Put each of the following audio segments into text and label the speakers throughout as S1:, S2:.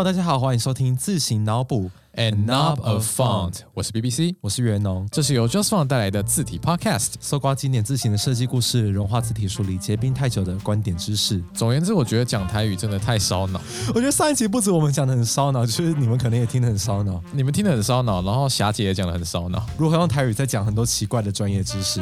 S1: Hello，大家好，欢迎收听自行脑补
S2: And knob of font，我是 BBC，
S1: 我是袁农。
S2: 这是由 Just Font 带来的字体 Podcast，
S1: 搜刮经典字形的设计故事，融化字体梳理结冰太久的观点知识。
S2: 总而言之，我觉得讲台语真的太烧脑。
S1: 我觉得上一集不止我们讲的很烧脑，就是你们可能也听得很烧脑。
S2: 你们听得很烧脑，然后霞姐也讲的很烧脑。
S1: 如何用台语在讲很多奇怪的专业知识？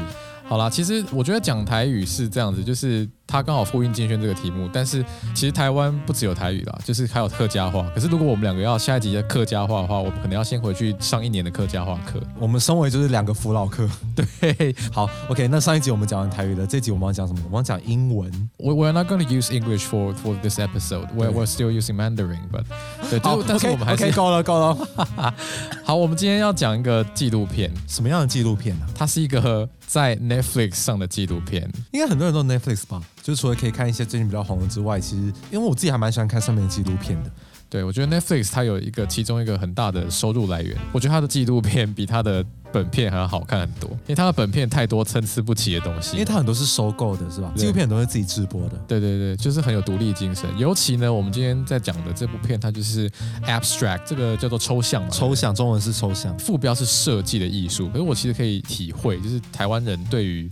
S2: 好啦，其实我觉得讲台语是这样子，就是它刚好呼应金轩这个题目。但是其实台湾不只有台语啦，就是还有客家话。可是如果我们两个要下一集的客家话的话，我们可能要先回去上一年的客家话课。
S1: 我们身为就是两个扶老客，
S2: 对，
S1: 好，OK。那上一集我们讲完台语了，这集我们要讲什么？我们要讲英文。
S2: We we're not going to use English for for this episode. We're we're still using Mandarin, but 对，
S1: 就，
S2: 但是我们还是
S1: 够了，够了。
S2: 好。我们今天要讲一个纪录片，
S1: 什么样的纪录片呢？
S2: 它是一个。在 Netflix 上的纪录片，
S1: 应该很多人都 Netflix 吧？就是除了可以看一些最近比较红的之外，其实因为我自己还蛮喜欢看上面的纪录片的。
S2: 对，我觉得 Netflix 它有一个其中一个很大的收入来源，我觉得它的纪录片比它的本片还要好看很多，因为它的本片太多参差不齐的东西，
S1: 因为它很多是收购的，是吧？纪录片很多是自己制播的。
S2: 对对对，就是很有独立精神。尤其呢，我们今天在讲的这部片，它就是 abstract，这个叫做抽象嘛，
S1: 抽象，中文是抽象，
S2: 副标是设计的艺术。可是我其实可以体会，就是台湾人对于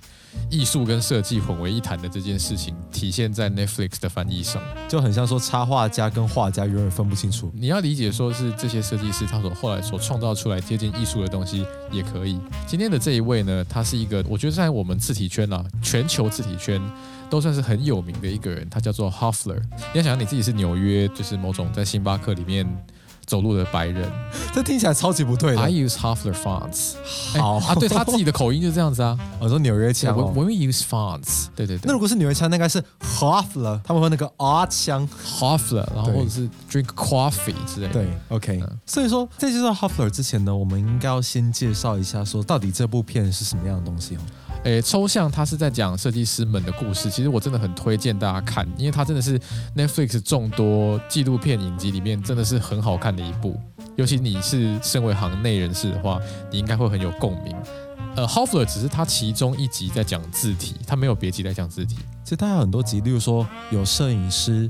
S2: 艺术跟设计混为一谈的这件事情，体现在 Netflix 的翻译上，
S1: 就很像说插画家跟画家永远分不清楚。
S2: 你要理解说是这些设计师他所后来所创造出来接近艺术的东西也可以。今天的这一位呢，他是一个我觉得在我们字体圈啊，全球字体圈都算是很有名的一个人，他叫做 Hoffler。你要想你自己是纽约，就是某种在星巴克里面。走路的白人，
S1: 这听起来超级不对的。
S2: I use Hoffler fonts。
S1: 好
S2: 啊，对他自己的口音就是这样子啊。
S1: 我 说纽约腔。
S2: When we use fonts，对对对。
S1: 那如果是纽约腔，那应该是 Hoffler，他们会那个 R 腔
S2: Hoffler，然后或者是 drink coffee 之类的。
S1: 对，OK。所以说在介绍 Hoffler 之前呢，我们应该要先介绍一下，说到底这部片是什么样的东西哦。
S2: 诶，抽象，它是在讲设计师们的故事。其实我真的很推荐大家看，因为它真的是 Netflix 众多纪录片影集里面真的是很好看的一部。尤其你是身为行内人士的话，你应该会很有共鸣。呃，Hoffler 只是他其中一集在讲字体，他没有别集在讲字体。
S1: 其实他有很多集，例如说有摄影师。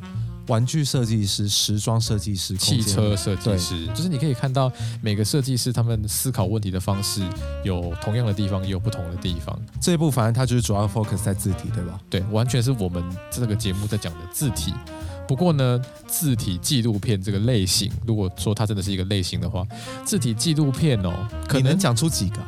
S1: 玩具设计师、时装设计师、
S2: 汽车设计师，就是你可以看到每个设计师他们思考问题的方式有同样的地方，也有不同的地方。
S1: 这一部反正它就是主要 focus 在字体，对吧？
S2: 对，完全是我们这个节目在讲的字体。不过呢，字体纪录片这个类型，如果说它真的是一个类型的话，字体纪录片哦，
S1: 可能讲出几个？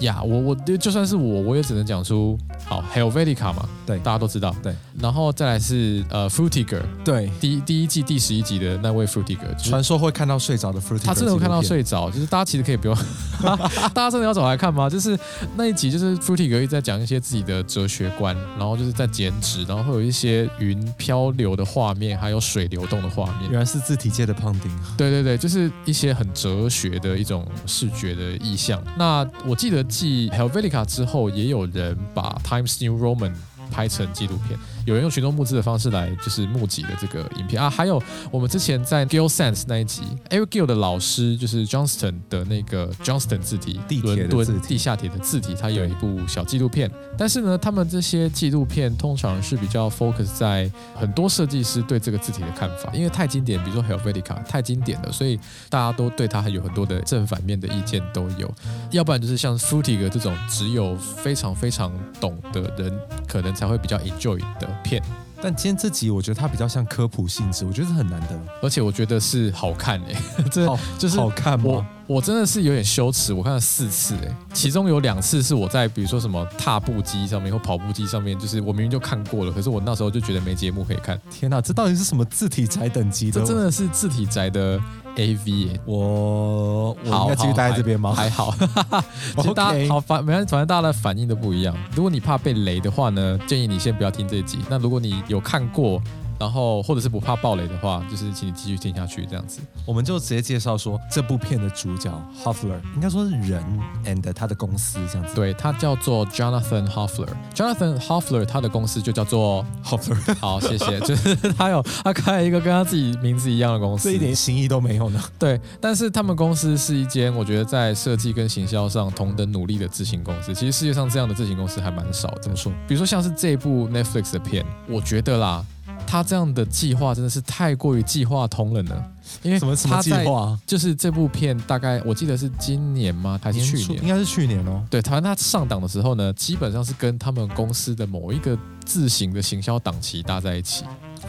S2: 呀，我我就算是我，我也只能讲出好 Helvetica 嘛，
S1: 对，
S2: 大家都知道，
S1: 对，
S2: 然后再来是呃 Frutiger，
S1: 对，
S2: 第一第一季第十一集的那位 Frutiger，
S1: 传说会看到睡着的 Frutiger，
S2: 他真的会看到睡着，就是大家其实可以不用，大家真的要找来看吗？就是那一集就是 Frutiger 一直在讲一些自己的哲学观，然后就是在剪纸，然后会有一些云漂流的画面，还有水流动的画面，
S1: 原来是字体界的胖丁，
S2: 对对对，就是一些很哲学的一种视觉的意象。那我记得。继 Helvetica 之后，也有人把 Times New Roman 拍成纪录片。有人用群众募资的方式来，就是募集的这个影片啊，还有我们之前在 Gill Sense 那一集，Eric Gill 的老师就是 Johnston 的那个 Johnston 字体，伦敦地下铁的字体，他有一部小纪录片。但是呢，他们这些纪录片通常是比较 focus 在很多设计师对这个字体的看法，因为太经典，比如说 Helvetica 太经典了，所以大家都对它还有很多的正反面的意见都有。要不然就是像 Frutiger 这种只有非常非常懂的人，可能才会比较 enjoy 的。片，
S1: 但今天这集我觉得它比较像科普性质，我觉得是很难得，
S2: 而且我觉得是好看诶，这就是
S1: 好看吗？
S2: 我真的是有点羞耻，我看了四次诶，其中有两次是我在比如说什么踏步机上面或跑步机上面，就是我明明就看过了，可是我那时候就觉得没节目可以看。
S1: 天哪，这到底是什么字体宅等级
S2: 的？这真的是字体宅的。A V，
S1: 我我应该继续待在这边吗？
S2: 还好，其实大家好反，没关系，反正大家的反应都不一样。如果你怕被雷的话呢，建议你先不要听这集。那如果你有看过。然后，或者是不怕暴雷的话，就是请你继续听下去这样子。
S1: 我们就直接介绍说，这部片的主角 Hoffler 应该说是人，and 他的公司这样子。
S2: 对他叫做 Jonathan Hoffler。Jonathan Hoffler 他的公司就叫做
S1: Hoffler。
S2: 好，谢谢。就是他有他开了一个跟他自己名字一样的公司，
S1: 这一点新意都没有呢。
S2: 对，但是他们公司是一间我觉得在设计跟行销上同等努力的自行公司。其实世界上这样的自行公司还蛮少。
S1: 怎么说？
S2: 比如说像是这部 Netflix 的片，我觉得啦。他这样的计划真的是太过于计划通了呢。因为
S1: 什么什么计划？
S2: 就是这部片大概我记得是今年吗？还是去年？
S1: 初应该是去年哦。
S2: 对，台湾他上档的时候呢，基本上是跟他们公司的某一个自行的行销档期搭在一起。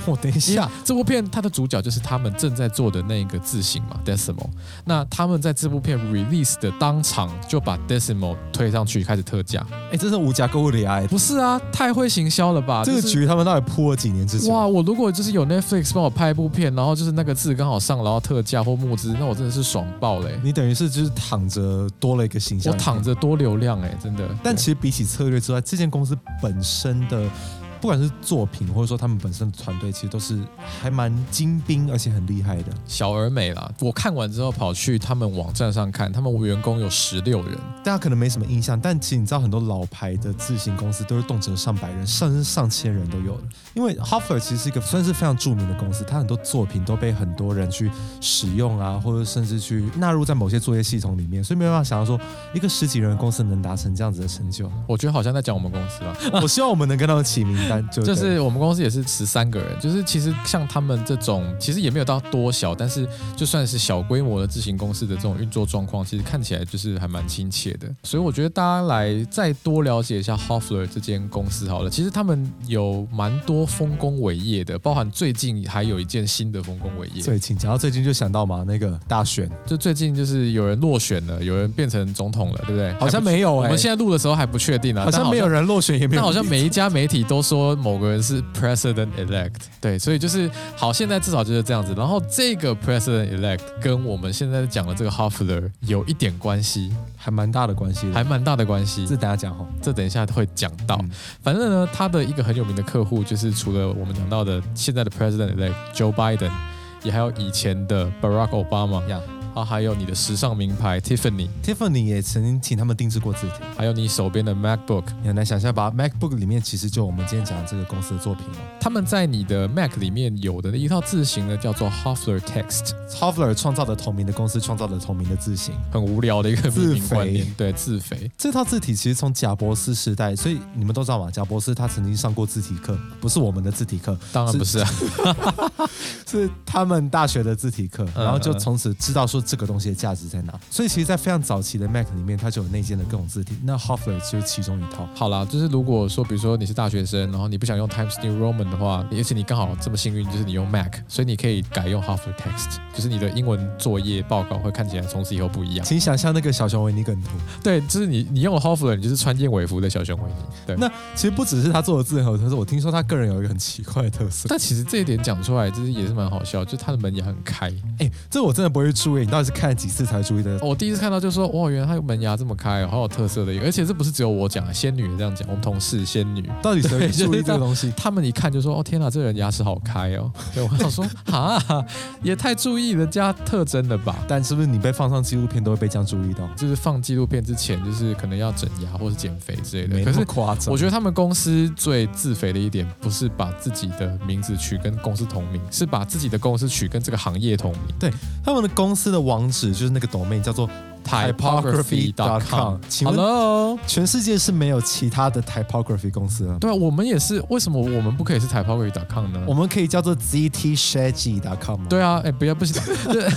S1: 我 等一下，
S2: 这部片它的主角就是他们正在做的那个字型嘛，Decimal。那他们在这部片 release 的当场就把 Decimal 推上去开始特价。
S1: 哎，这是无价购物的爱！
S2: 不是啊，太会行销了吧？
S1: 这个局他们到底铺了几年之前？
S2: 哇！我如果就是有 Netflix 帮我拍一部片，然后就是那个字刚好上，然后特价或募资，那我真的是爽爆嘞、
S1: 你等于是就是躺着多了一个形象，
S2: 我躺。着多流量哎、真的。
S1: 但其实比起策略之外，这间公司本身的不管是作品，或者说他们本身的团队，其实都是还蛮精兵，而且很厉害的。
S2: 小而美啦，我看完之后跑去他们网站上看，他们员工有十六人，
S1: 大家可能没什么印象，但其实你知道很多老牌的自行公司都是动辄上百人，甚至上千人都有的。因为 Hoffler 其实是一个算是非常著名的公司，它很多作品都被很多人去使用啊，或者甚至去纳入在某些作业系统里面，所以没办法想到说一个十几人的公司能达成这样子的成就。
S2: 我觉得好像在讲我们公司啦。
S1: 我希望我们能跟他们起名单，就
S2: 就是我们公司也是十三个人，就是其实像他们这种，其实也没有到多小，但是就算是小规模的自行公司的这种运作状况，其实看起来就是还蛮亲切的。所以我觉得大家来再多了解一下 Hoffler 这间公司好了。其实他们有蛮多丰功伟业的，包含最近还有一件新的丰功伟业，
S1: 最近讲到最近就想到嘛，那个大选
S2: 就最近就是有人落选了，有人变成总统了，对不对？
S1: 好像没有哎、
S2: 我们现在录的时候还不确定啊，
S1: 好像没有人落选，也没有
S2: 但好像每一家媒体都说某个人是 president elect，对，所以就是好，现在至少就是这样子。然后这个 president elect 跟我们现在讲的这个 Hoffler 有一点关系，
S1: 还蛮大的关系的，
S2: 还蛮大的关系
S1: 这。等一下讲哈。
S2: 这等一下会讲到。
S1: 嗯
S2: 反正呢，他的一个很有名的客户就是除了我们讲到的现在的 president elect Joe Biden，也还有以前的 Barack Obama，
S1: 呀
S2: 啊，还有你的时尚名牌
S1: Tiffany，Tiffany 也曾经请他们定制过字体，
S2: 还有你手边的 MacBook，
S1: 你很难想象吧？MacBook 里面其实就我们今天讲的这个公司的作品哦。
S2: 他们在你的 Mac 里面有的一套字型呢，叫做 Hoffler Text。
S1: Hoffler 创造的同名的公司创造的同名的字型，
S2: 很无聊的一个命名
S1: 自肥
S2: 观念，对，自肥。
S1: 这套字体其实从贾伯斯时代，所以你们都知道嘛，贾伯斯他曾经上过字体课，不是我们的字体课，
S2: 当然不是啊，
S1: 是 他们大学的字体课，
S2: 嗯
S1: 然后就从此知道说这个东西的价值在哪。所以其实，在非常早期的 Mac 里面，它就有内建的各种字体，那 Hoffler 就是其中一套。
S2: 好啦，就是如果说，比如说你是大学生，然后你不想用 Times New Roman 的话，而且你刚好这么幸运，就是你用 Mac，所以你可以改用 Hoffler Text，就是你的英文作业报告会看起来从此以后不一样。
S1: 请想象那个小熊维尼梗图，
S2: 对，就是你你用了 Hoffler，你就是穿燕尾服的小熊维尼。对，
S1: 那其实不只是他做的字很有特色，我听说他个人有一个很奇怪的特色。
S2: 但其实这一点讲出来，就是也是蛮好笑，就他的门也很开。
S1: 哎，这我真的不会注意，你到底是看了几次才注意的？
S2: 我第一次看到就说，哇，原来他门牙这么开哦，好有特色的一个，而且这不是只有我讲，仙女也这样讲，我们同事仙女。
S1: 到底谁注意这个东西？
S2: 他们一看就说：“哦天哪，这个人牙齿好开哦！”对我想说：“哈，也太注意人家特征了吧？
S1: 但是不是你被放上纪录片都会被这样注意到？
S2: 就是放纪录片之前，就是可能要整牙或是减肥之类的。
S1: 没那么
S2: 可是
S1: 夸张。
S2: 我觉得他们公司最自肥的一点，不是把自己的名字取跟公司同名，是把自己的公司取跟这个行业同名。
S1: 对他们的公司的网址就是那个 domain 叫做
S2: typography.com。
S1: 请问
S2: Hello，
S1: 全世界是没有其他的 typography 公司了。
S2: 对啊，我们也是。为什么我们不可以是 typography.com 呢？
S1: 我们可以叫做 ztshaggy.com 吗？
S2: 对啊，哎，不要不行，对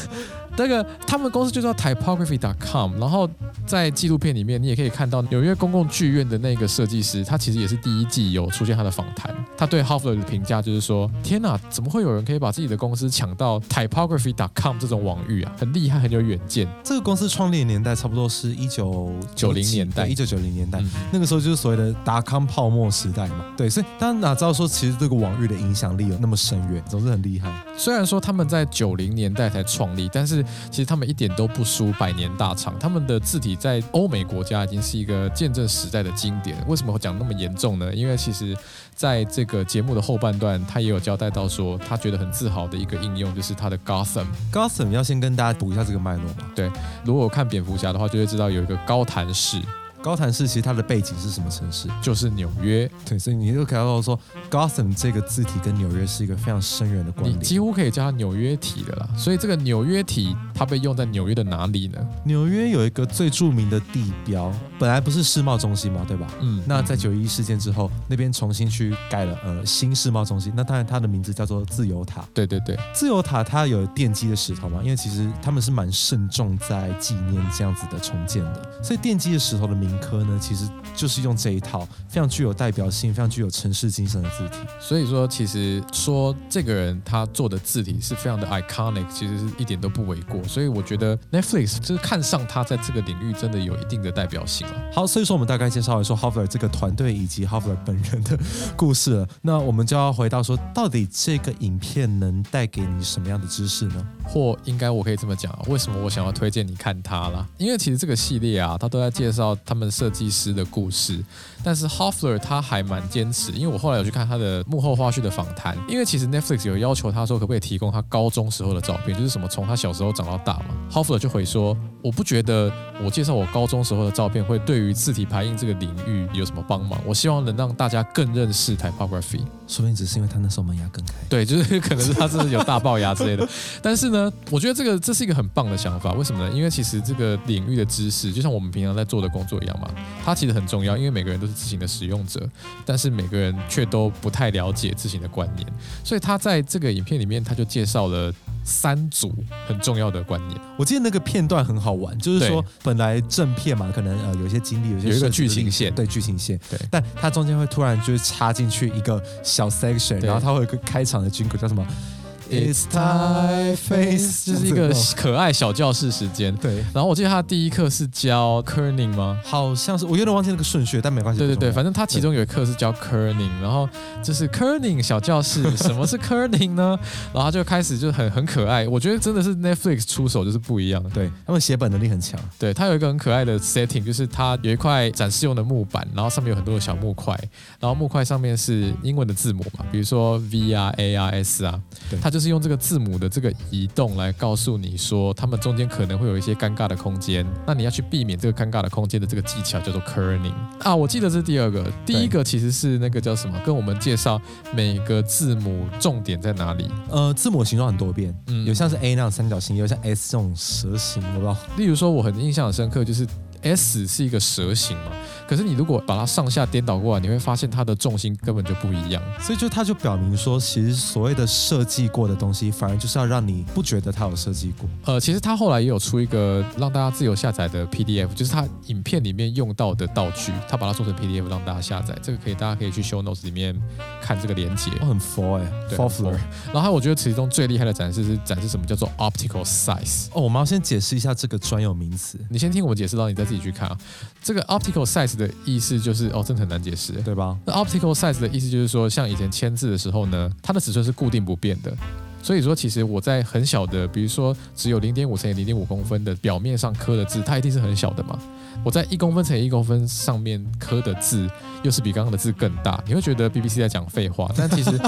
S2: 那个他们公司就叫 typography.com，然后在纪录片里面，你也可以看到纽约公共剧院的那个设计师，他其实也是第一季有出现他的访谈，他对 Hoffler 的评价就是说：天哪，怎么会有人可以把自己的公司抢到 typography.com 这种网域啊？很厉害，很有远见。
S1: 这个公司创立的年代差不多是一九
S2: 九零年代
S1: 一九九零年代。
S2: 嗯，
S1: 那个时候就是所谓的达康泡沫时代嘛，对，所以大家哪知道说其实这个网域的影响力有那么深远，总是很厉害。
S2: 虽然说他们在九零年代才创立，但是其实他们一点都不输百年大厂。他们的字体在欧美国家已经是一个见证时代的经典。为什么会讲那么严重呢？因为其实在这个节目的后半段，他也有交代到说，他觉得很自豪的一个应用就是他的 Gotham。
S1: Gotham 要先跟大家补一下这个脉络嘛。
S2: 对如果看蝙蝠侠的话，就会知道有一个高谭市，
S1: 高谭市其实它的背景是什么城市？
S2: 就是纽约。
S1: 对，所以你就可以看到说，Gotham 这个字体跟纽约是一个非常深远的关联。
S2: 你几乎可以叫它纽约体的啦。所以这个纽约体它被用在纽约的哪里呢？
S1: 纽约有一个最著名的地标，本来不是世贸中心嘛，对吧？
S2: 嗯，
S1: 那在九一事件之后，那边重新去盖了呃新世贸中心，那当然它的名字叫做自由塔。
S2: 对对对，
S1: 自由塔它有奠基的石头嘛，因为其实他们是蛮慎重在纪念这样子的重建的，所以奠基的石头的铭刻呢，其实就是用这一套非常具有代表性、非常具有城市精神的字体。
S2: 所以说其实说这个人他做的字体是非常的 iconic，其实是一点都不为过。所以我觉得 Netflix 就是看上他在这个领域真的有一定的代表性了。
S1: 好，所以说我们大概介绍了说 Hoffler 这个团队以及 Hoffler 本人的故事了。那我们就要回到说，到底这个影片能带给你什么样的知识呢？
S2: 或应该我可以这么讲啊，为什么我想要推荐你看它啦？因为其实这个系列啊，它都在介绍他们设计师的故事。但是 Hoffler 他还蛮坚持，因为我后来有去看他的幕后花絮的访谈，因为其实 Netflix 有要求他说可不可以提供他高中时候的照片，就是什么从他小时候长到大嘛。Hoffler 就回说，我不觉得我介绍我高中时候的照片会对于字体排印这个领域有什么帮忙。我希望能让大家更认识 typography。
S1: 说不定只是因为他那时候门牙更开。
S2: 对，就是可能是他真的有大龅牙之类的。但是呢，我觉得这个这是一个很棒的想法。为什么呢？因为其实这个领域的知识，就像我们平常在做的工作一样嘛，它其实很重要。因为每个人都是自行的使用者，但是每个人却都不太了解自行的观念。所以他在这个影片里面，他就介绍了三组很重要的观念。
S1: 我记得那个片段很好玩，就是说本来正片嘛，可能呃有一些经历，有些
S2: 有一个剧情线
S1: 对剧情线，
S2: 对
S1: 但它中间会突然就是插进去一个小 section，然后它会有一个开场的军歌叫什么
S2: It's time face，就是一个可爱小教室时间。
S1: 对，
S2: 然后我记得他第一课是教 kerning 吗？
S1: 好像是我有点忘记那个顺序，但没关系。
S2: 对对对，反正他其中有一课是教 kerning，然后就是 kerning 小教室，什么是 kerning 呢？然后他就开始就很很可爱，我觉得真的是 Netflix 出手就是不一样。
S1: 对他们写本能力很强，
S2: 对，他有一个很可爱的 setting，就是他有一块展示用的木板，然后上面有很多的小木块，然后木块上面是英文的字母嘛，比如说 V 啊、A 啊、S 啊
S1: 对，
S2: 它就是用这个字母的这个移动来告诉你说，他们中间可能会有一些尴尬的空间，那你要去避免这个尴尬的空间的这个技巧叫做 kerning 啊。我记得是第二个，第一个其实是那个叫什么，跟我们介绍每个字母重点在哪里。
S1: 呃，字母形状很多变，
S2: 嗯
S1: 有像是 A 那样三角形，有像 S 这种蛇形，我不知道。
S2: 例如说，我很印象很深刻，就是 S 是一个蛇形嘛，可是你如果把它上下颠倒过来，你会发现它的重心根本就不一样。
S1: 所以就它就表明说，其实所谓的设计过的东西，反而就是要让你不觉得它有设计过。
S2: 呃，其实它后来也有出一个让大家自由下载的 PDF，就是它影片里面用到的道具，它把它做成 PDF 让大家下载。这个可以，大家可以去 Show Notes 里面看这个连接。
S1: 哦，很佛哎、
S2: 对
S1: f o
S2: 很
S1: r f l o
S2: 然后我觉得其中最厉害的展示是展示什么叫做 optical size。
S1: 哦，我们要先解释一下这个专有名词，
S2: 你先听我们解释，到你再自己去看啊。这个 optical size 的意思就是，哦，真的很难解释。
S1: 对吧？
S2: 那 optical size 的意思就是说，像以前签字的时候呢，它的尺寸是固定不变的。所以说，其实我在很小的，比如说只有零点五乘以零点五公分的表面上刻的字，它一定是很小的嘛。我在一公分乘以一公分上面刻的字，又是比刚刚的字更大，你会觉得 BBC 在讲废话。但其实，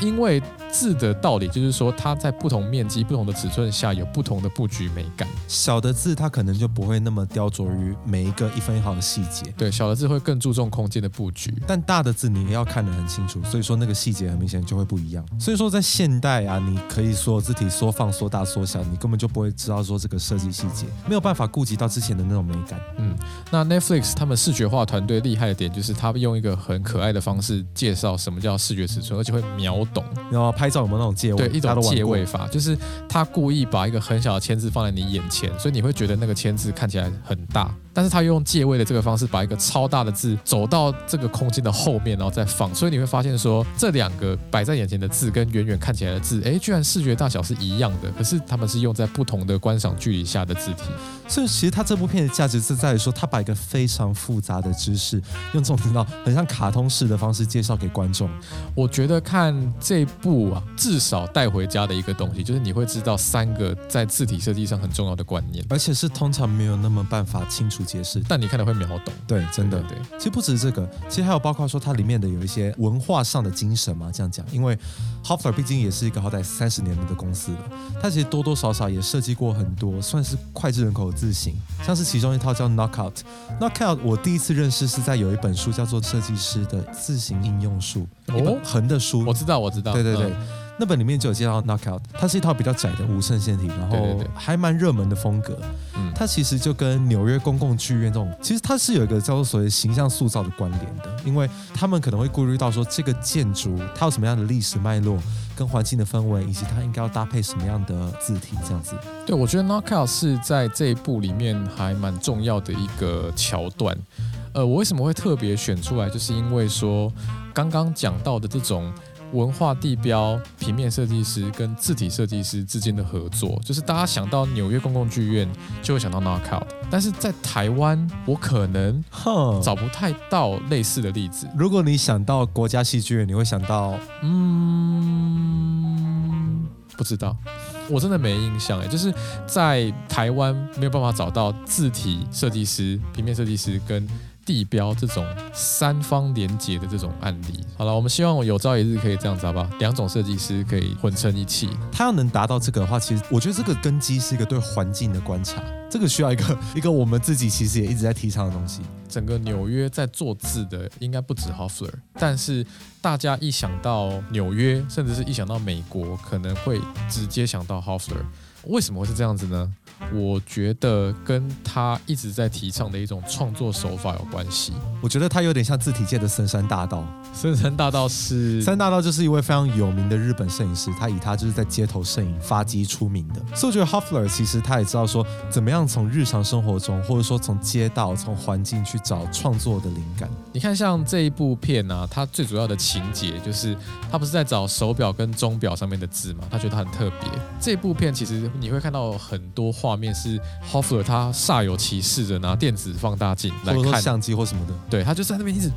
S2: 因为字的道理就是说，它在不同面积、不同的尺寸下有不同的布局美感。
S1: 小的字它可能就不会那么雕琢于每一个一分一毫的细节，
S2: 对，小的字会更注重空间的布局。
S1: 但大的字你要看得很清楚，所以说那个细节很明显就会不一样。所以说在现代啊，你可以说字体缩放、缩大、缩小，你根本就不会知道说这个设计细节，没有办法顾及到之前的那种美感。
S2: 嗯，那 Netflix 他们视觉化团队厉害的点就是，他们用一个很可爱的方式介绍什么叫视觉尺寸，而且会秒懂。
S1: 然后拍照有没有那种借位？
S2: 对，一种借位。法，就是他故意把一个很小的签字放在你眼前，所以你会觉得那个签字看起来很大，但是他用借位的这个方式，把一个超大的字走到这个空间的后面，然后再放，所以你会发现说，这两个摆在眼前的字跟远远看起来的字，哎，居然视觉大小是一样的，可是他们是用在不同的观赏距离下的字体。
S1: 所以其实他这部片的价值是在于说，他把一个非常复杂的知识，用这种听到很像卡通式的方式介绍给观众。
S2: 我觉得看这部啊，至少带回家的一个东西，就是你会知道三个在字体设计上很重要的观念，
S1: 而且是通常没有那么办法清楚解释。
S2: 但你看了会秒懂。
S1: 对，真的。
S2: 对，对
S1: 其实不止这个，其实还有包括说它里面的有一些文化上的精神嘛，这样讲，因为 Hoffler 毕竟也是一个好歹三十年的公司了，它其实多多少少也设计过很多算是脍炙人口的字型，像是其中一套叫 Knockout。Knockout 我第一次认识是在有一本书叫做《设计师的字形应用术》，一本
S2: 哦
S1: 横的书
S2: 我。知道，我知道。
S1: 对对对
S2: 嗯
S1: 那本里面就有介绍 Knockout，它是一套比较窄的无衬线体，然后还蛮热门的风格。
S2: 嗯，
S1: 它其实就跟纽约公共剧院这种，其实它是有一个叫做所谓形象塑造的关联的，因为他们可能会顾虑到说这个建筑它有什么样的历史脉络、跟环境的氛围，以及它应该要搭配什么样的字体这样子。
S2: 对，我觉得 Knockout 是在这一部里面还蛮重要的一个桥段。呃，我为什么会特别选出来，就是因为说刚刚讲到的这种文化地标、平面设计师跟字体设计师之间的合作，就是大家想到纽约公共剧院就会想到 Knockout，但是在台湾我可能
S1: 哼，
S2: 找不太到类似的例子。
S1: 如果你想到国家戏剧院，你会想到
S2: 嗯，不知道，我真的没印象哎，就是在台湾没有办法找到字体设计师、平面设计师跟地标这种三方连接的这种案例。好了，我们希望有朝一日可以这样子，好不好？两种设计师可以混成一气。
S1: 他要能达到这个的话，其实我觉得这个根基是一个对环境的观察，这个需要一个 一个我们自己其实也一直在提倡的东西。
S2: 整个纽约在做字的应该不止 Hoffler，但是大家一想到纽约，甚至是一想到美国，可能会直接想到 Hoffler。为什么会是这样子呢？我觉得跟他一直在提倡的一种创作手法有关系。
S1: 我觉得他有点像字体界的深山大道。
S2: 深山大道是
S1: 森山大道就是一位非常有名的日本摄影师，他以他就是在街头摄影发迹出名的。所以我觉得 Hoffler 其实他也知道说，怎么样从日常生活中，或者说从街道、从环境去找创作的灵感。
S2: 你看，像这一部片啊，它最主要的情节就是他不是在找手表跟钟表上面的字嘛，他觉得它很特别。这部片其实你会看到很多画面是 Hoffler 他煞有其事的拿电子放大镜来看，
S1: 相机或什么的，
S2: 对他就在那边一直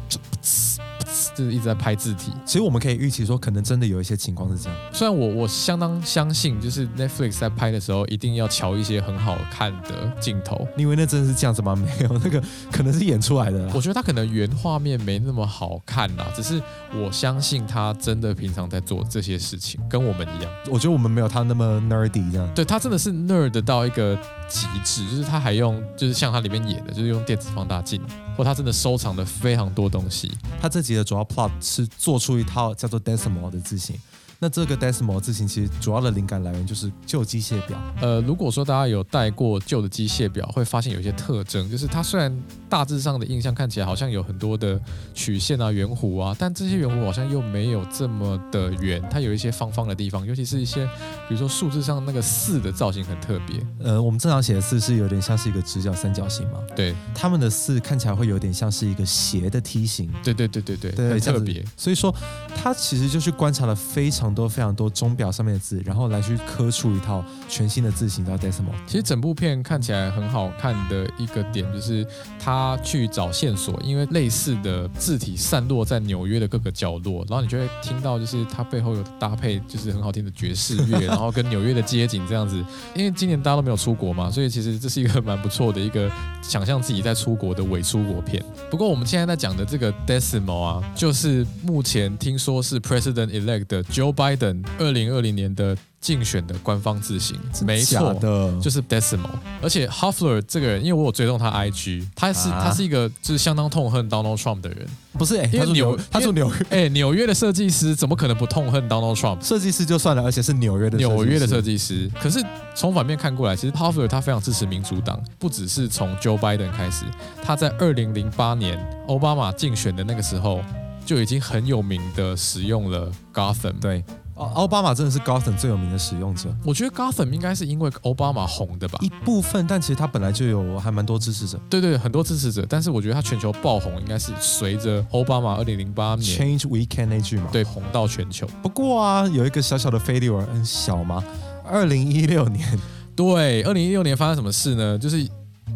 S2: 就是一直在拍字体。
S1: 其实我们可以预期说，可能真的有一些情况是这样。
S2: 虽然我我相当相信，就是 Netflix 在拍的时候一定要瞧一些很好看的镜头。
S1: 你以为那真的是这样子吗？没有，那个可能是演出来的啦。
S2: 我觉得他可能原画面没那么好看啦，只是我相信他真的平常在做这些事情，跟我们一样。
S1: 我觉得我们没有他那么 nerdy 这样。
S2: 对他真的是 nerd 到一个极致，就是他还用，就是像他里面演的，就是用电子放大镜，或他真的收藏了非常多东西。
S1: 他这集的主要 plot 是做出一套叫做 decimal 的字型。那这个 decimal 字形其实主要的灵感来源就是旧机械表。
S2: 呃，如果说大家有带过旧的机械表，会发现有一些特征，就是它虽然大致上的印象看起来好像有很多的曲线啊、圆弧啊，但这些圆弧好像又没有这么的圆，它有一些方方的地方，尤其是一些比如说数字上那个四的造型很特别。
S1: 呃，我们正常写的四是有点像是一个直角三角形嘛，
S2: 对，
S1: 他们的四看起来会有点像是一个斜的梯形。
S2: 对对对对对，
S1: 对，
S2: 很特别。
S1: 所以说，它其实就是观察了非常很多非常多钟表上面的字，然后来去刻出一套全新的字形叫 decimal。
S2: 其实整部片看起来很好看的一个点，就是他去找线索，因为类似的字体散落在纽约的各个角落，然后你就会听到，就是它背后有搭配，就是很好听的爵士乐，然后跟纽约的街景这样子。因为今年大家都没有出国嘛，所以其实这是一个蛮不错的一个想象自己在出国的伪出国片。不过我们现在在讲的这个 Decimal 啊，就是目前听说是 President Elect 的 Joe Biden 二零二零年的竞选的官方字型，没错。
S1: 的，
S2: 就是 Decimal，而且 Hoffler 这个人，因为我有追踪他 IG，他是、
S1: 啊
S2: 他是一个就是相当痛恨 Donald Trump 的人。
S1: 不是
S2: 因为纽
S1: 纽，他住纽约
S2: 哎，纽约的设计师怎么可能不痛恨 Donald Trump？
S1: 设计师就算了，而且是纽约的
S2: 纽约的设
S1: 计
S2: 计师，可是从反面看过来，其实 Hoffler 他非常支持民主党，不只是从 Joe Biden 开始，他在二零零八年奥巴马竞选的那个时候就已经很有名的使用了 Gotham。
S1: 对，奥奥巴马真的是 Gotham 最有名的使用者，
S2: 我觉得 Gotham 应该是因为奥巴马红的吧？
S1: 一部分，但其实他本来就有还蛮多支持者。
S2: 对对，很多支持者，但是我觉得他全球爆红应该是随着奥巴马二零零八年
S1: Change Weekend 那句嘛，
S2: 对红到全球。
S1: 不过啊，有一个小小的 failure，很小吗？二零一六年，
S2: 对，二零一六年发生什么事呢？就是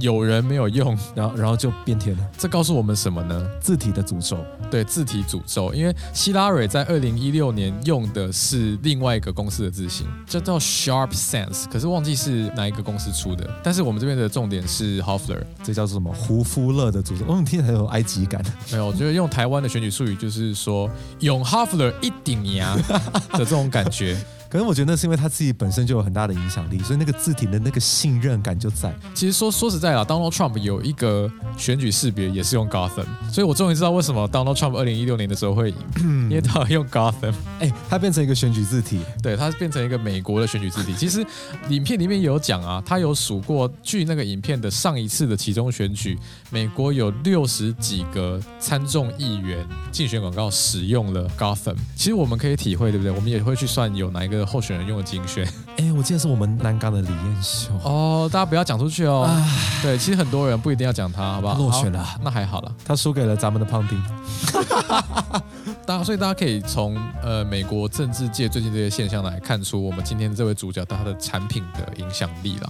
S2: 有人没有用，
S1: 然后然后就变天了，
S2: 这告诉我们什么呢？
S1: 字体的诅咒。
S2: 对，字体诅咒，因为希拉蕊在二零一六年用的是另外一个公司的字型，叫做 Sharp Sense，可是忘记是哪一个公司出的。但是我们这边的重点是 Hoffler，
S1: 这叫做什么？胡夫勒的诅咒。嗯，听起来很有埃及感。
S2: 没有，我觉得用台湾的选举术语就是说用 Hoffler 一顶牙的这种感觉。
S1: 可是我觉得那是因为他自己本身就有很大的影响力，所以那个字体的那个信任感就在。
S2: 其实说说实在啦，Donald Trump 有一个选举识别也是用 Gotham，所以我终于知道为什么 Donald Trump 二零一六年的时候会赢，因为他用 Gotham，
S1: 哎，它变成一个选举字体，
S2: 对，它变成一个美国的选举字体。其实影片里面有讲啊，他有数过，据那个影片的上一次的其中选举，美国有六十几个参众议员竞选广告使用了 Gotham。其实我们可以体会，对不对？我们也会去算有哪一个候选人用了精选。
S1: 哎，我记得是我们南港的李彦秀
S2: 哦，大家不要讲出去哦。对，其实很多人不一定要讲他，好不好？
S1: 落选了，
S2: 那还好了，
S1: 他输给了咱们的胖丁。
S2: 大家，所以大家可以从呃美国政治界最近这些现象来看出，我们今天这位主角他的产品的影响力了。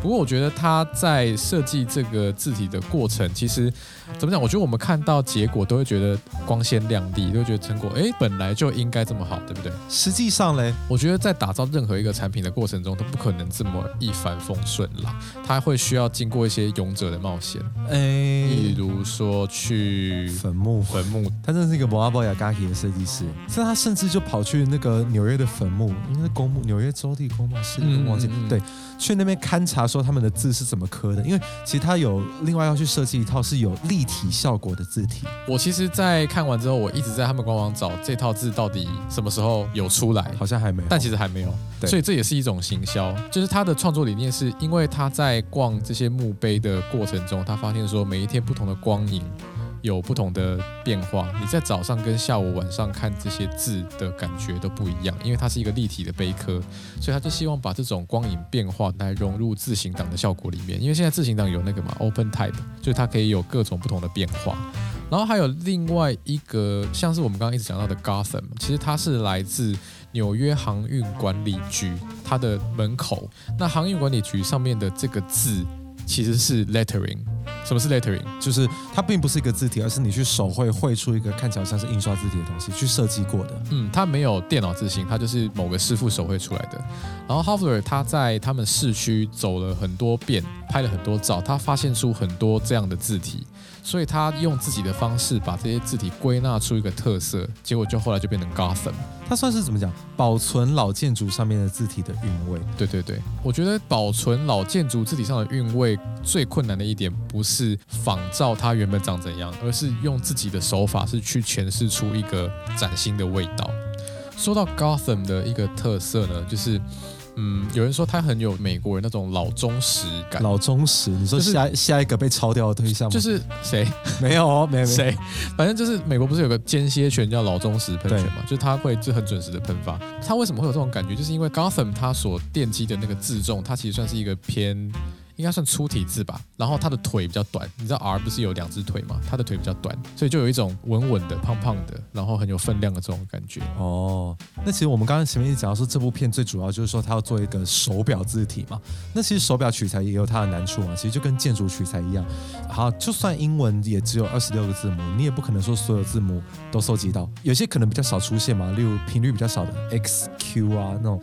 S2: 不过我觉得他在设计这个字体的过程，其实怎么讲？我觉得我们看到结果都会觉得光鲜亮丽，都会觉得成果哎本来就应该这么好，对不对？
S1: 实际上嘞，
S2: 我觉得在打造任何一个产品的过程中，都不可能这么一帆风顺啦，它会需要经过一些勇者的冒险。哎，例如说去
S1: 坟墓，
S2: 坟墓，
S1: 他真的是一个摩阿波亚嘎奇的设计师，所以他甚至就跑去那个纽约的坟墓，应该是公墓，纽约州立公墓是忘记对，去那边勘察。说他们的字是怎么刻的？因为其实他有另外要去设计一套是有立体效果的字体。
S2: 我其实，在看完之后，我一直在他们官网找这套字到底什么时候有出来，
S1: 好像还没，
S2: 但其实还没有。所以这也是一种行销，就是他的创作理念是因为他在逛这些墓碑的过程中，他发现说每一天不同的光影。有不同的变化，你在早上跟下午、晚上看这些字的感觉都不一样，因为它是一个立体的碑刻，所以他就希望把这种光影变化来融入字形档的效果里面。因为现在字形档有那个嘛，Open Type，就是它可以有各种不同的变化。然后还有另外一个，像是我们刚刚一直讲到的 Gotham，其实它是来自纽约航运管理局它的门口。那航运管理局上面的这个字其实是 Lettering。什么是 lettering？
S1: 就是它并不是一个字体，而是你去手绘绘出一个看起来像是印刷字体的东西，去设计过的。
S2: 嗯，它没有电脑字型，它就是某个师傅手绘出来的。然后 h o f f e r 他在他们市区走了很多遍，拍了很多照，他发现出很多这样的字体。所以他用自己的方式把这些字体归纳出一个特色，结果就后来就变成 Gotham。
S1: 它算是怎么讲？保存老建筑上面的字体的韵味。
S2: 对对对，我觉得保存老建筑字体上的韵味最困难的一点，不是仿照它原本长怎样，而是用自己的手法是去诠释出一个崭新的味道。说到 Gotham 的一个特色呢，就是。嗯，有人说他很有美国人那种老忠实感。
S1: 老忠实，你说下下一个被抄掉的对象吗？
S2: 就是谁？
S1: 没有哦，没有
S2: 谁。反正就是美国不是有个间歇泉叫老忠实喷泉嘛？就是他会就很准时的喷发。他为什么会有这种感觉？就是因为 Gotham 它所奠基的那个自重，它其实算是一个偏。应该算粗体字吧，然后他的腿比较短，你知道 R 不是有两只腿吗？他的腿比较短，所以就有一种稳稳的、胖胖的，然后很有分量的这种感觉。
S1: 哦，那其实我们刚刚前面一讲到说，这部片最主要就是说他要做一个手表字体嘛。那其实手表取材也有它的难处嘛，其实就跟建筑取材一样。好，就算英文也只有二十六个字母，你也不可能说所有字母都收集到，有些可能比较少出现嘛，例如频率比较少的 X、Q 啊那种。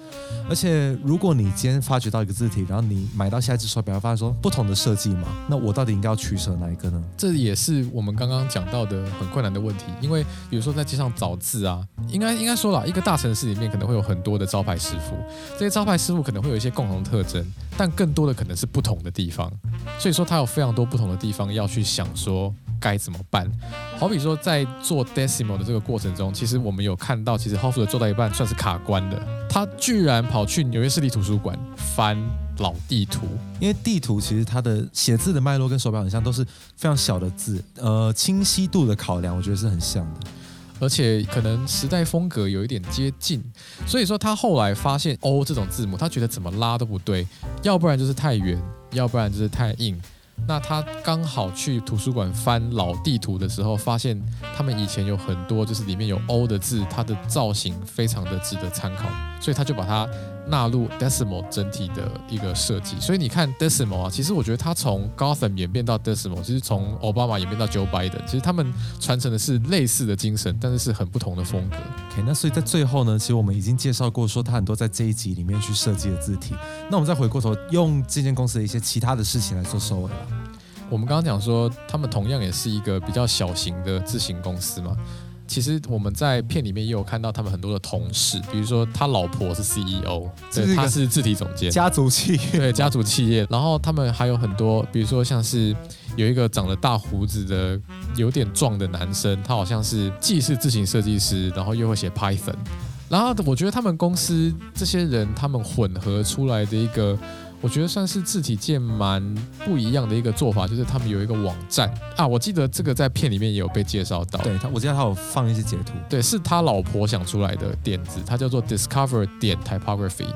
S1: 而且如果你今天发掘到一个字体，然后你买到下一只手表。发现说不同的设计嘛，那我到底应该要取舍哪一个呢？
S2: 这也是我们刚刚讲到的很困难的问题。因为比如说在街上找字啊，应该应该说了一个大城市里面可能会有很多的招牌师傅，这些招牌师傅可能会有一些共同特征，但更多的可能是不同的地方。所以说他有非常多不同的地方要去想说该怎么办。好比说在做 decimal 的这个过程中，其实我们有看到，其实 h o f f 做到一半算是卡关的，他居然跑去纽约市立图书馆翻。老地图，
S1: 因为地图其实它的写字的脉络跟手表很像，都是非常小的字，呃，清晰度的考量，我觉得是很像的，
S2: 而且可能时代风格有一点接近，所以说他后来发现 O 这种字母，他觉得怎么拉都不对，要不然就是太圆，要不然就是太硬。那他刚好去图书馆翻老地图的时候，发现他们以前有很多就是里面有 O 的字，它的造型非常的值得参考，所以他就把它。纳入 decimal 整体的一个设计，所以你看 decimal 啊，其实我觉得它从 Gotham 演变到 decimal，其实从奥巴马演变到 Joe Biden，其实他们传承的是类似的精神，但是是很不同的风格。
S1: OK，那所以在最后呢，其实我们已经介绍过，说他很多在这一集里面去设计的字体。那我们再回过头，用这间公司的一些其他的事情来做收尾吧。
S2: 我们刚刚讲说，他们同样也是一个比较小型的字型公司嘛。其实我们在片里面也有看到他们很多的同事，比如说他老婆是 CEO，对，他是字体总监，
S1: 家族企业，
S2: 对家族企业，然后他们还有很多，比如说像是有一个长了大胡子的有点壮的男生，他好像是既是字型设计师，然后又会写 Python，然后我觉得他们公司这些人他们混合出来的一个。我觉得算是字体界蛮不一样的一个做法，就是他们有一个网站啊，我记得这个在片里面也有被介绍到。
S1: 对他，我记得他有放一些截图。
S2: 对，是他老婆想出来的点子，它叫做 Discover 点 Typography。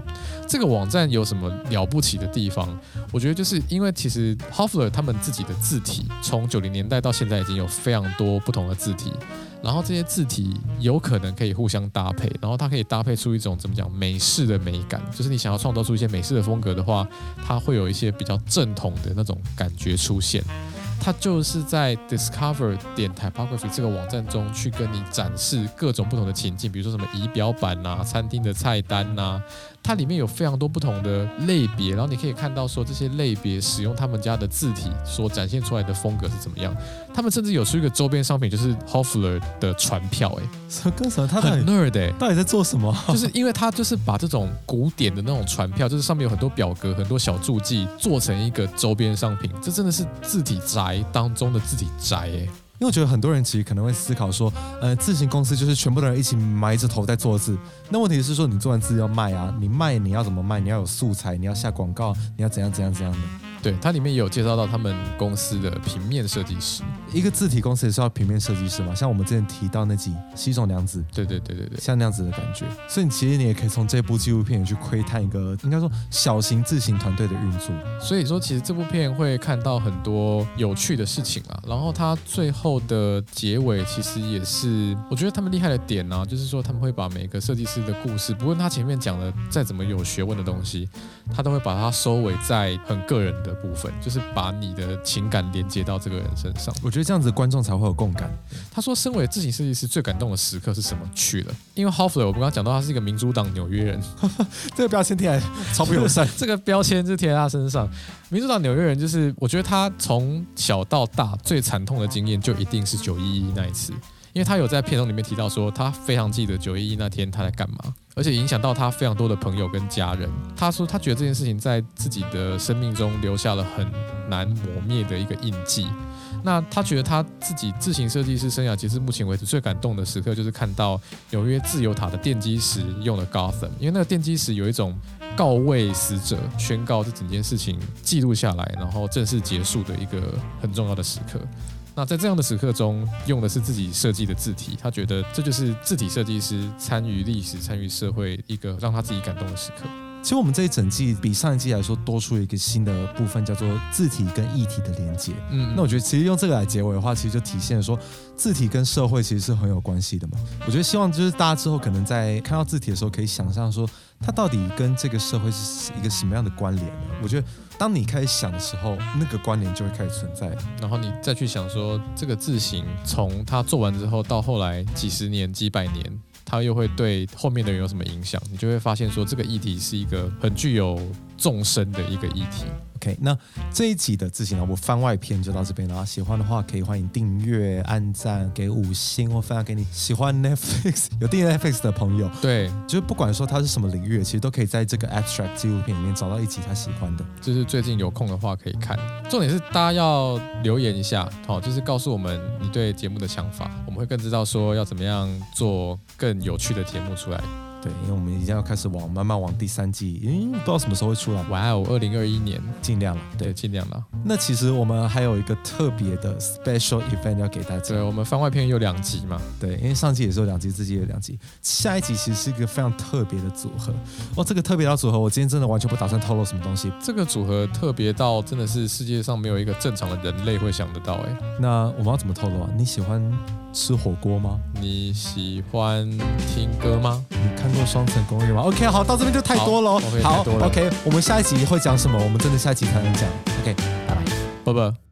S2: 这个网站有什么了不起的地方？我觉得就是因为其实 Hoffler 他们自己的字体，从九零年代到现在已经有非常多不同的字体。然后这些字体有可能可以互相搭配，然后它可以搭配出一种怎么讲美式的美感，就是你想要创造出一些美式的风格的话，它会有一些比较正统的那种感觉出现。它就是在 Discover 点 Typography 这个网站中去跟你展示各种不同的情境，比如说什么仪表板呐、餐厅的菜单呐。它里面有非常多不同的类别，然后你可以看到说这些类别使用他们家的字体所展现出来的风格是怎么样。他们甚至有出一个周边商品，就是 Hoffler 的船票，哎，
S1: 什么跟什么？他
S2: 很 nerd 哎，
S1: 到底在做什么？
S2: 就是因为他就是把这种古典的那种船票，就是上面有很多表格、很多小注记，做成一个周边商品。这真的是字体宅当中的字体宅哎。
S1: 因为我觉得很多人其实可能会思考说，呃，自行公司就是全部的人一起埋着头在做字。那问题是说，你做完字要卖啊，你卖你要怎么卖？你要有素材，你要下广告，你要怎样怎样怎样的。
S2: 对，它里面也有介绍到他们公司的平面设计师，
S1: 一个字体公司也是要平面设计师嘛。像我们之前提到那集西种良子，
S2: 对对对对对，
S1: 像那样子的感觉。所以你其实你也可以从这部纪录片去窥探一个应该说小型自行团队的运作。
S2: 所以说，其实这部片会看到很多有趣的事情啊。然后它最后的结尾其实也是，我觉得他们厉害的点呢，就是说他们会把每个设计师的故事，不论他前面讲的再怎么有学问的东西，他都会把它收尾在很个人的。的部分就是把你的情感连接到这个人身上，
S1: 我觉得这样子观众才会有共感。
S2: 他说，身为自行设计师最感动的时刻是什么？去了，因为 Hoffler 我们刚刚讲到他是一个民主党纽约人，
S1: 这个标签贴来超不友善。
S2: 这个标签就贴在他身上，民主党纽约人就是我觉得他从小到大最惨痛的经验就一定是九一一那一次。因为他有在片中里面提到说，他非常记得九一一那天他在干嘛，而且影响到他非常多的朋友跟家人。他说他觉得这件事情在自己的生命中留下了很难磨灭的一个印记。那他觉得他自己自行设计师生涯，其实目前为止最感动的时刻，就是看到纽约自由塔的奠基石用了 Gotham，因为那个奠基石有一种告慰死者、宣告这整件事情记录下来，然后正式结束的一个很重要的时刻。那在这样的时刻中，用的是自己设计的字体，他觉得这就是字体设计师参与历史、参与社会一个让他自己感动的时刻。
S1: 其实我们这一整季比上一季来说多出了一个新的部分，叫做字体跟议体的连接。嗯，那我觉得其实用这个来结尾的话，其实就体现了说字体跟社会其实是很有关系的嘛。我觉得希望就是大家之后可能在看到字体的时候，可以想象说它到底跟这个社会是一个什么样的关联呢？我觉得当你开始想的时候，那个关联就会开始存在。
S2: 然后你再去想说这个字形从它做完之后到后来几十年、几百年。它又会对后面的人有什么影响？你就会发现说，这个议题是一个很具有纵深的一个议题。
S1: OK，那这一集的自行脑部番外篇就到这边了。喜欢的话可以欢迎订阅、按赞、给五星或分享给你喜欢 Netflix 有订阅 Netflix 的朋友。
S2: 对，
S1: 就是不管说他是什么领域，其实都可以在这个 Abstract 纪录片里面找到一集他喜欢的。
S2: 就是最近有空的话可以看。重点是大家要留言一下，好，就是告诉我们你对节目的想法，我们会更知道说要怎么样做更有趣的节目出来。
S1: 对，因为我们已经要开始往慢慢往第三季，嗯，不知道什么时候会出来。
S2: 哇哦，二零二一年，
S1: 尽量了，
S2: 对，尽量了。
S1: 那其实我们还有一个特别的 special event 要给大家。
S2: 对，我们番外篇有两集嘛？
S1: 对，因为上集也是有两集，这集也有两集。下一集其实是一个非常特别的组合。哦，这个特别的组合，我今天真的完全不打算透露什么东西。
S2: 这个组合特别到真的是世界上没有一个正常的人类会想得到。哎，
S1: 那我们要怎么透露啊？你喜欢？吃火锅吗？
S2: 你喜欢听歌吗？
S1: 你看过《双层公寓》吗？OK，好，到这边就太多了。
S2: 好
S1: ，OK，我们下一集会讲什么？我们真的下一集才能讲。OK，拜拜，
S2: 拜拜。